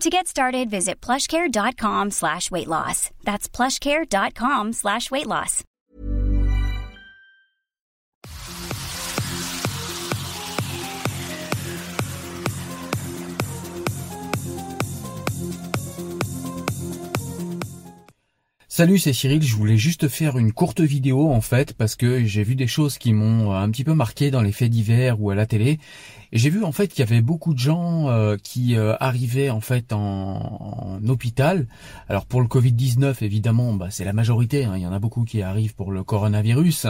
To get started, visit plushcare.com slash weight loss. That's plushcare.com slash weight loss. Salut, c'est Cyril, je voulais juste faire une courte vidéo en fait parce que j'ai vu des choses qui m'ont un petit peu marqué dans les faits divers ou à la télé et j'ai vu en fait qu'il y avait beaucoup de gens euh, qui euh, arrivaient en fait en, hôpital. Alors pour le Covid-19 évidemment, bah, c'est la majorité. Hein. Il y en a beaucoup qui arrivent pour le coronavirus,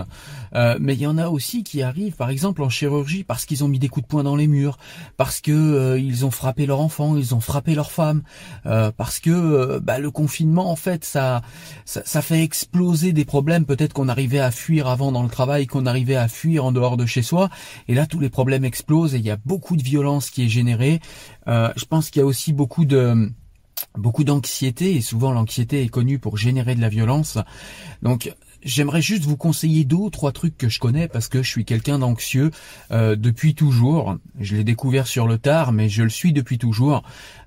euh, mais il y en a aussi qui arrivent par exemple en chirurgie parce qu'ils ont mis des coups de poing dans les murs, parce que ils ont frappé leur enfant, ils ont frappé leur femme, parce que bah, le confinement en fait ça, ça, ça fait exploser des problèmes peut-être qu'on arrivait à fuir avant dans le travail, qu'on arrivait à fuir en dehors de chez soi, et là tous les problèmes explosent et beaucoup de violence qui est générée. Euh, je pense qu'il y a aussi beaucoup de beaucoup d'anxiété et souvent l'anxiété est connue pour générer de la violence. Donc j'aimerais juste vous conseiller deux ou trois trucs que je connais parce que je suis quelqu'un d'anxieux euh, depuis toujours. Je l'ai découvert sur le tard, mais je le suis depuis toujours.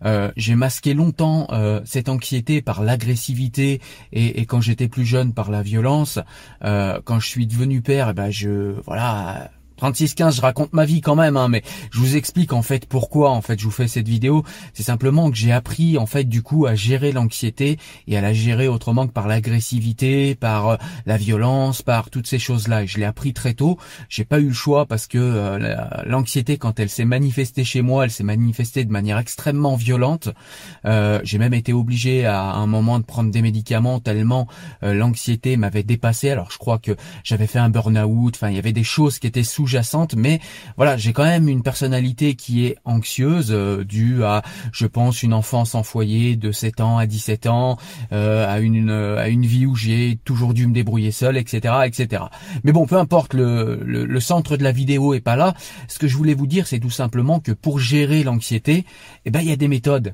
Euh, j'ai masqué longtemps cette anxiété par l'agressivité et, et, quand j'étais plus jeune par la violence. quand je suis devenu père, eh ben je voilà 36-15, je raconte ma vie quand même, hein, mais je vous explique en fait pourquoi en fait je vous fais cette vidéo. C'est simplement que j'ai appris en fait du coup à gérer l'anxiété et à la gérer autrement que par l'agressivité, par euh, la violence, par toutes ces choses-là. Je l'ai appris très tôt. J'ai pas eu le choix parce que euh, l'anxiété quand elle s'est manifestée chez moi, elle s'est manifestée de manière extrêmement violente. Euh, j'ai même été obligé à, un moment de prendre des médicaments tellement l'anxiété m'avait dépassé. Alors je crois que j'avais fait un burn-out. Enfin il y avait des choses qui étaient sous mais voilà, j'ai quand même une personnalité qui est anxieuse, euh, due à, je pense, une enfance en foyer de 7 ans à 17 ans, euh, à une à une vie où j'ai toujours dû me débrouiller seul, etc., etc. Mais bon, peu importe, le, le, le centre de la vidéo est pas là. Ce que je voulais vous dire, c'est tout simplement que pour gérer l'anxiété, eh ben il y a des méthodes.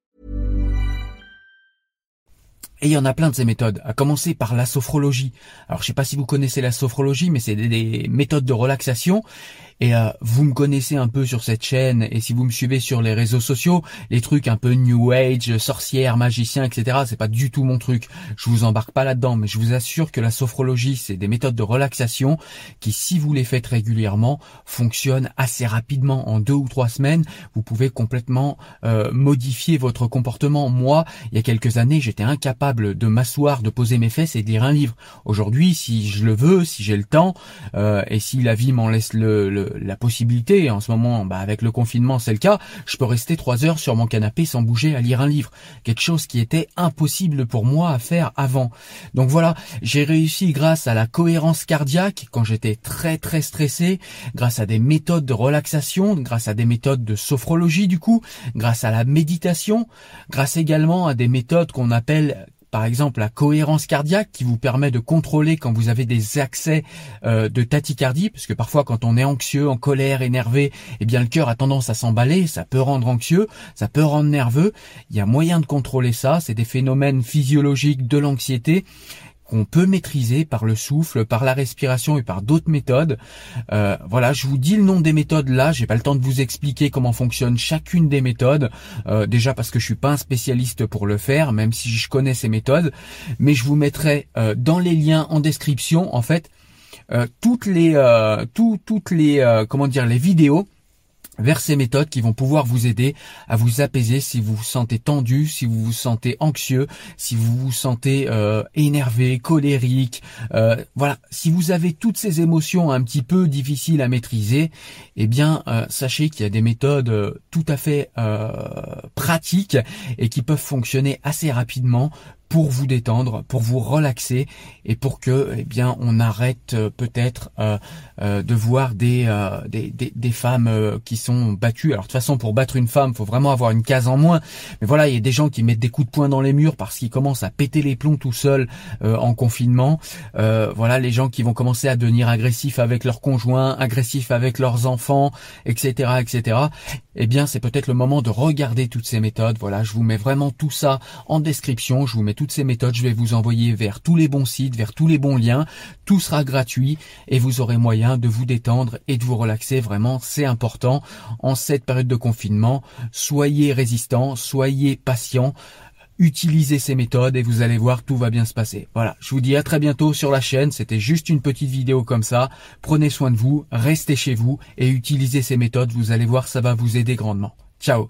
Et il y en a plein de ces méthodes, à commencer par la sophrologie. Alors je sais pas si vous connaissez la sophrologie, mais c'est des, méthodes de relaxation et euh, vous me connaissez un peu sur cette chaîne, et si vous me suivez sur les réseaux sociaux, les trucs un peu New Age, sorcière, magicien, etc., c'est pas du tout mon truc. Je vous embarque pas là-dedans, mais je vous assure que la sophrologie, c'est des méthodes de relaxation qui, si vous les faites régulièrement, fonctionnent assez rapidement. En deux ou trois semaines, vous pouvez complètement euh, modifier votre comportement. Moi, il y a quelques années, j'étais incapable de m'asseoir, de poser mes fesses et de lire un livre. Aujourd'hui, si je le veux, si j'ai le temps, euh, et si la vie m'en laisse la possibilité, en ce moment, bah, avec le confinement, c'est le cas, je peux rester trois heures sur mon canapé sans bouger à lire un livre. Quelque chose qui était impossible pour moi à faire avant. Donc voilà, j'ai réussi grâce à la cohérence cardiaque quand j'étais très très stressé, grâce à des méthodes de relaxation, grâce à des méthodes de sophrologie du coup, grâce à la méditation, grâce également à des méthodes qu'on appelle par exemple la cohérence cardiaque qui vous permet de contrôler quand vous avez des accès euh, de tachycardie, parce que parfois quand on est anxieux, en colère, énervé, eh bien le cœur a tendance à s'emballer, ça peut rendre anxieux, ça peut rendre nerveux. Il y a moyen de contrôler ça, c'est des phénomènes physiologiques de l'anxiété qu'on peut maîtriser par le souffle, par la respiration et par d'autres méthodes. Euh, voilà, je vous dis le nom des méthodes là. J'ai pas le temps de vous expliquer comment fonctionne chacune des méthodes. Euh, déjà parce que je suis pas un spécialiste pour le faire, même si je connais ces méthodes. Mais je vous mettrai euh, dans les liens en description en fait toutes les toutes les comment dire les vidéos vers ces méthodes qui vont pouvoir vous aider à vous apaiser si vous vous sentez tendu, si vous vous sentez anxieux, si vous vous sentez euh, énervé, colérique. Euh, voilà, si vous avez toutes ces émotions un petit peu difficiles à maîtriser, eh bien euh, sachez qu'il y a des méthodes tout à fait pratiques et qui peuvent fonctionner assez rapidement pour vous détendre, pour vous relaxer et pour que eh bien on arrête euh, peut-être euh, euh, de voir des, des, des, des femmes qui sont battues. Alors de toute façon pour battre une femme, faut vraiment avoir une case en moins. Mais voilà, il y a des gens qui mettent des coups de poing dans les murs parce qu'ils commencent à péter les plombs tout seuls en confinement. voilà, les gens qui vont commencer à devenir agressifs avec leurs conjoints, agressifs avec leurs enfants, etc., etc. Eh bien, c'est peut-être le moment de regarder toutes ces méthodes. Voilà, je vous mets vraiment tout ça en description. Je vous mets toutes ces méthodes, je vais vous envoyer vers tous les bons sites, vers tous les bons liens. Tout sera gratuit et vous aurez moyen de vous détendre et de vous relaxer. Vraiment, c'est important en cette période de confinement. Soyez résistants, soyez patients utilisez ces méthodes et vous allez voir tout va bien se passer. Voilà, je vous dis à très bientôt sur la chaîne, c'était juste une petite vidéo comme ça. Prenez soin de vous, restez chez vous et utilisez ces méthodes, vous allez voir ça va vous aider grandement. Ciao